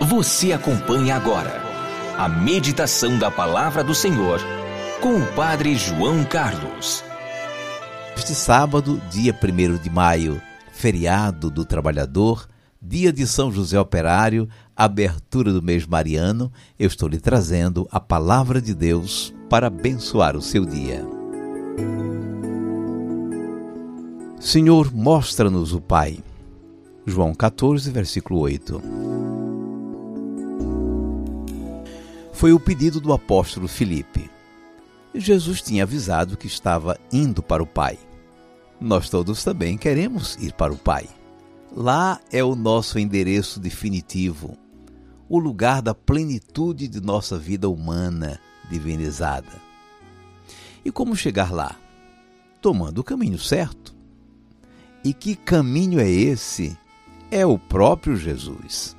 Você acompanha agora a meditação da Palavra do Senhor com o Padre João Carlos. Este sábado, dia 1 de maio, feriado do trabalhador, dia de São José Operário, abertura do mês mariano, eu estou lhe trazendo a palavra de Deus para abençoar o seu dia. Senhor, mostra-nos o Pai. João 14, versículo 8. Foi o pedido do apóstolo Filipe. Jesus tinha avisado que estava indo para o Pai. Nós todos também queremos ir para o Pai. Lá é o nosso endereço definitivo, o lugar da plenitude de nossa vida humana divinizada. E como chegar lá? Tomando o caminho certo. E que caminho é esse? É o próprio Jesus.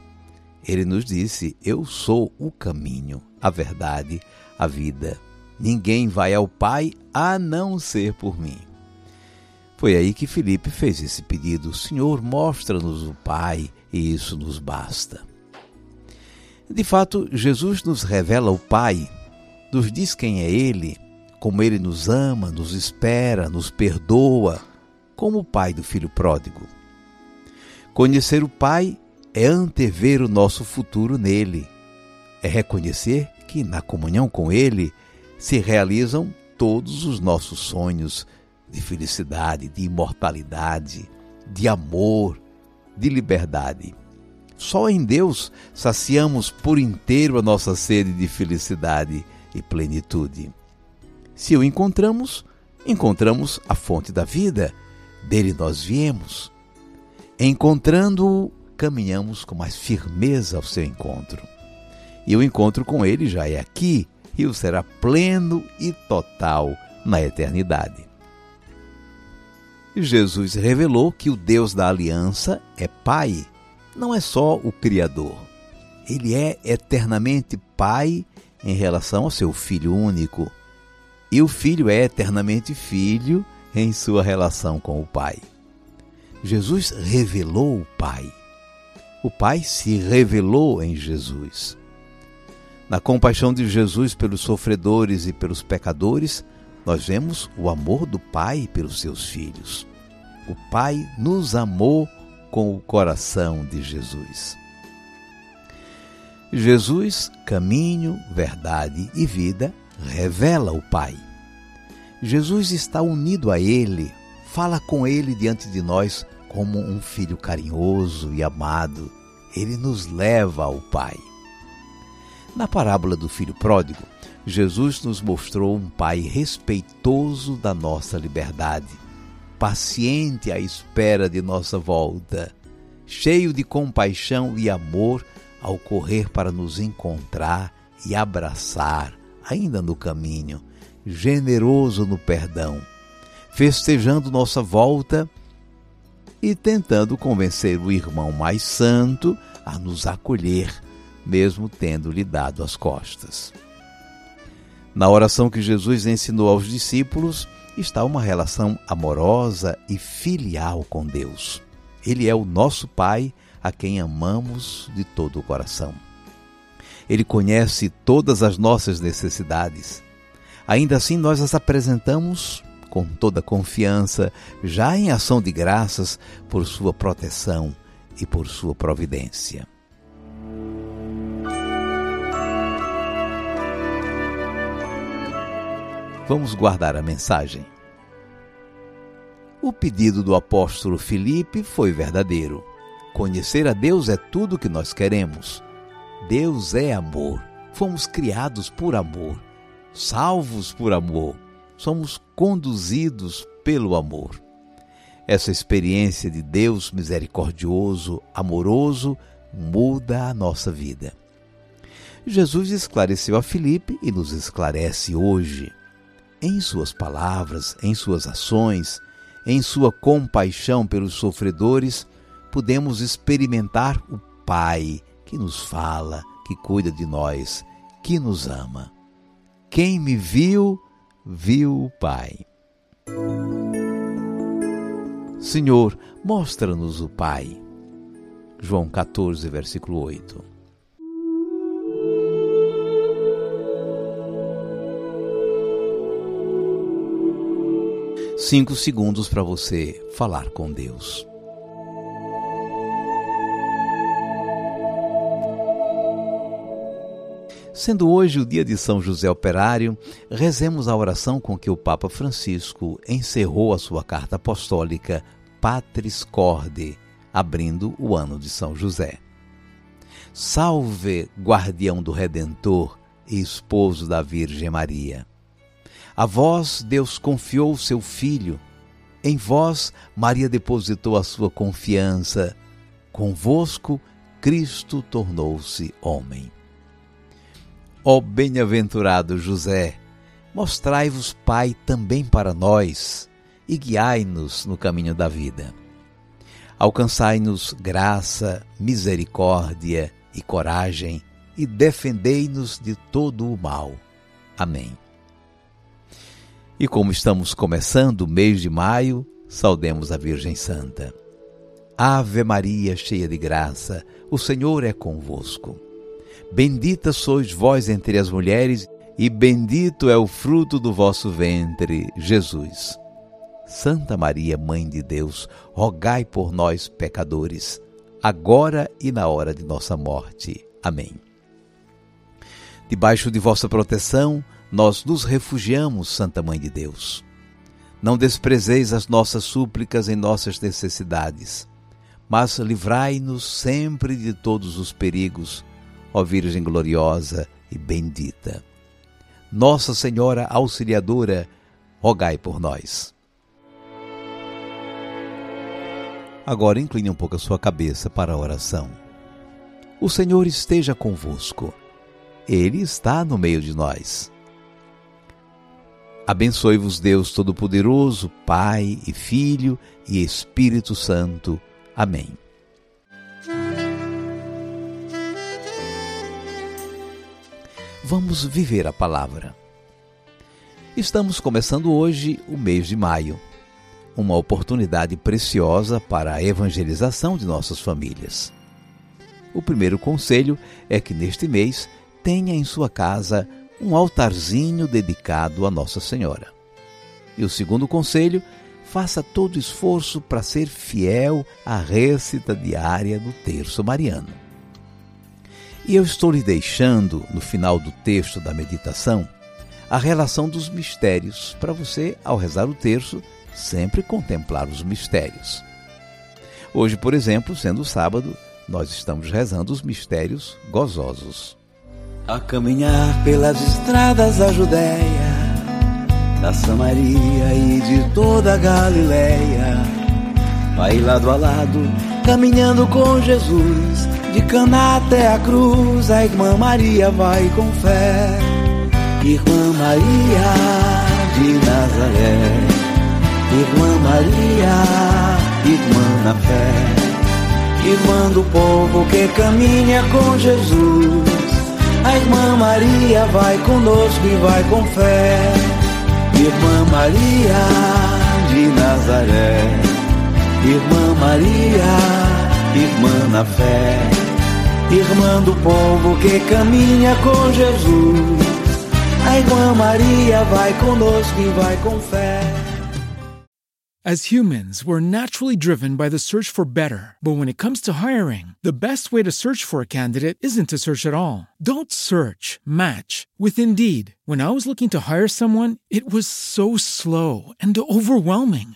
Ele nos disse: Eu sou o caminho, a verdade, a vida. Ninguém vai ao Pai a não ser por mim. Foi aí que Felipe fez esse pedido: Senhor, mostra-nos o Pai, e isso nos basta. De fato, Jesus nos revela o Pai, nos diz quem é Ele, como Ele nos ama, nos espera, nos perdoa, como o Pai do filho pródigo. Conhecer o Pai é antever o nosso futuro nele, é reconhecer que na comunhão com Ele se realizam todos os nossos sonhos de felicidade, de imortalidade, de amor, de liberdade. Só em Deus saciamos por inteiro a nossa sede de felicidade e plenitude. Se o encontramos, encontramos a fonte da vida, dele nós viemos. Encontrando-o, caminhamos com mais firmeza ao seu encontro. E o encontro com ele já é aqui e o será pleno e total na eternidade. Jesus revelou que o Deus da aliança é Pai, não é só o Criador. Ele é eternamente Pai em relação ao seu Filho único, e o Filho é eternamente Filho em sua relação com o Pai. Jesus revelou o Pai o Pai se revelou em Jesus. Na compaixão de Jesus pelos sofredores e pelos pecadores, nós vemos o amor do Pai pelos seus filhos. O Pai nos amou com o coração de Jesus. Jesus, caminho, verdade e vida, revela o Pai. Jesus está unido a Ele, fala com Ele diante de nós como um filho carinhoso e amado, ele nos leva ao Pai. Na parábola do filho pródigo, Jesus nos mostrou um Pai respeitoso da nossa liberdade, paciente à espera de nossa volta, cheio de compaixão e amor ao correr para nos encontrar e abraçar, ainda no caminho, generoso no perdão, festejando nossa volta e tentando convencer o irmão mais santo a nos acolher, mesmo tendo-lhe dado as costas. Na oração que Jesus ensinou aos discípulos está uma relação amorosa e filial com Deus. Ele é o nosso Pai a quem amamos de todo o coração. Ele conhece todas as nossas necessidades. Ainda assim, nós as apresentamos com toda confiança, já em ação de graças por sua proteção e por sua providência. Vamos guardar a mensagem. O pedido do apóstolo Filipe foi verdadeiro. Conhecer a Deus é tudo que nós queremos. Deus é amor. Fomos criados por amor, salvos por amor. Somos conduzidos pelo amor. Essa experiência de Deus misericordioso, amoroso, muda a nossa vida. Jesus esclareceu a Filipe e nos esclarece hoje. Em suas palavras, em suas ações, em sua compaixão pelos sofredores, podemos experimentar o Pai que nos fala, que cuida de nós, que nos ama. Quem me viu, viu o Pai. Senhor, mostra-nos o Pai. João 14, versículo 8. Cinco segundos para você falar com Deus. Sendo hoje o dia de São José Operário, rezemos a oração com que o Papa Francisco encerrou a sua carta apostólica Patris Corde, abrindo o ano de São José. Salve, guardião do Redentor e esposo da Virgem Maria. A vós Deus confiou o seu Filho, em vós Maria depositou a sua confiança, convosco Cristo tornou-se homem. Ó bem-aventurado José, mostrai-vos Pai também para nós e guiai-nos no caminho da vida. Alcançai-nos graça, misericórdia e coragem e defendei-nos de todo o mal. Amém. E como estamos começando o mês de maio, saudemos a Virgem Santa. Ave Maria, cheia de graça, o Senhor é convosco. Bendita sois vós entre as mulheres, e bendito é o fruto do vosso ventre, Jesus. Santa Maria, Mãe de Deus, rogai por nós, pecadores, agora e na hora de nossa morte. Amém. Debaixo de vossa proteção, nós nos refugiamos, Santa Mãe de Deus. Não desprezeis as nossas súplicas em nossas necessidades, mas livrai-nos sempre de todos os perigos ó Virgem gloriosa e bendita. Nossa Senhora Auxiliadora, rogai por nós. Agora incline um pouco a sua cabeça para a oração. O Senhor esteja convosco. Ele está no meio de nós. Abençoe-vos Deus Todo-Poderoso, Pai e Filho e Espírito Santo. Amém. Vamos viver a palavra. Estamos começando hoje o mês de maio, uma oportunidade preciosa para a evangelização de nossas famílias. O primeiro conselho é que neste mês tenha em sua casa um altarzinho dedicado a Nossa Senhora. E o segundo conselho, faça todo esforço para ser fiel à récita diária do terço mariano. E eu estou lhe deixando, no final do texto da meditação, a relação dos mistérios, para você, ao rezar o terço, sempre contemplar os mistérios. Hoje, por exemplo, sendo sábado, nós estamos rezando os mistérios gozosos. A caminhar pelas estradas da Judéia, da Samaria e de toda a Galileia, vai lado a lado, caminhando com Jesus de Cana até a cruz, a irmã Maria vai com fé. Irmã Maria de Nazaré, Irmã Maria, irmã na fé, irmã do povo que caminha com Jesus. A irmã Maria vai conosco e vai com fé. Irmã Maria de Nazaré, Irmã Maria, irmã na fé irmã do povo que caminha com Jesus. A irmã Maria vai conosco e vai com fé. As humans, we're naturally driven by the search for better. But when it comes to hiring, the best way to search for a candidate isn't to search at all. Don't search, match with Indeed. When I was looking to hire someone, it was so slow and overwhelming.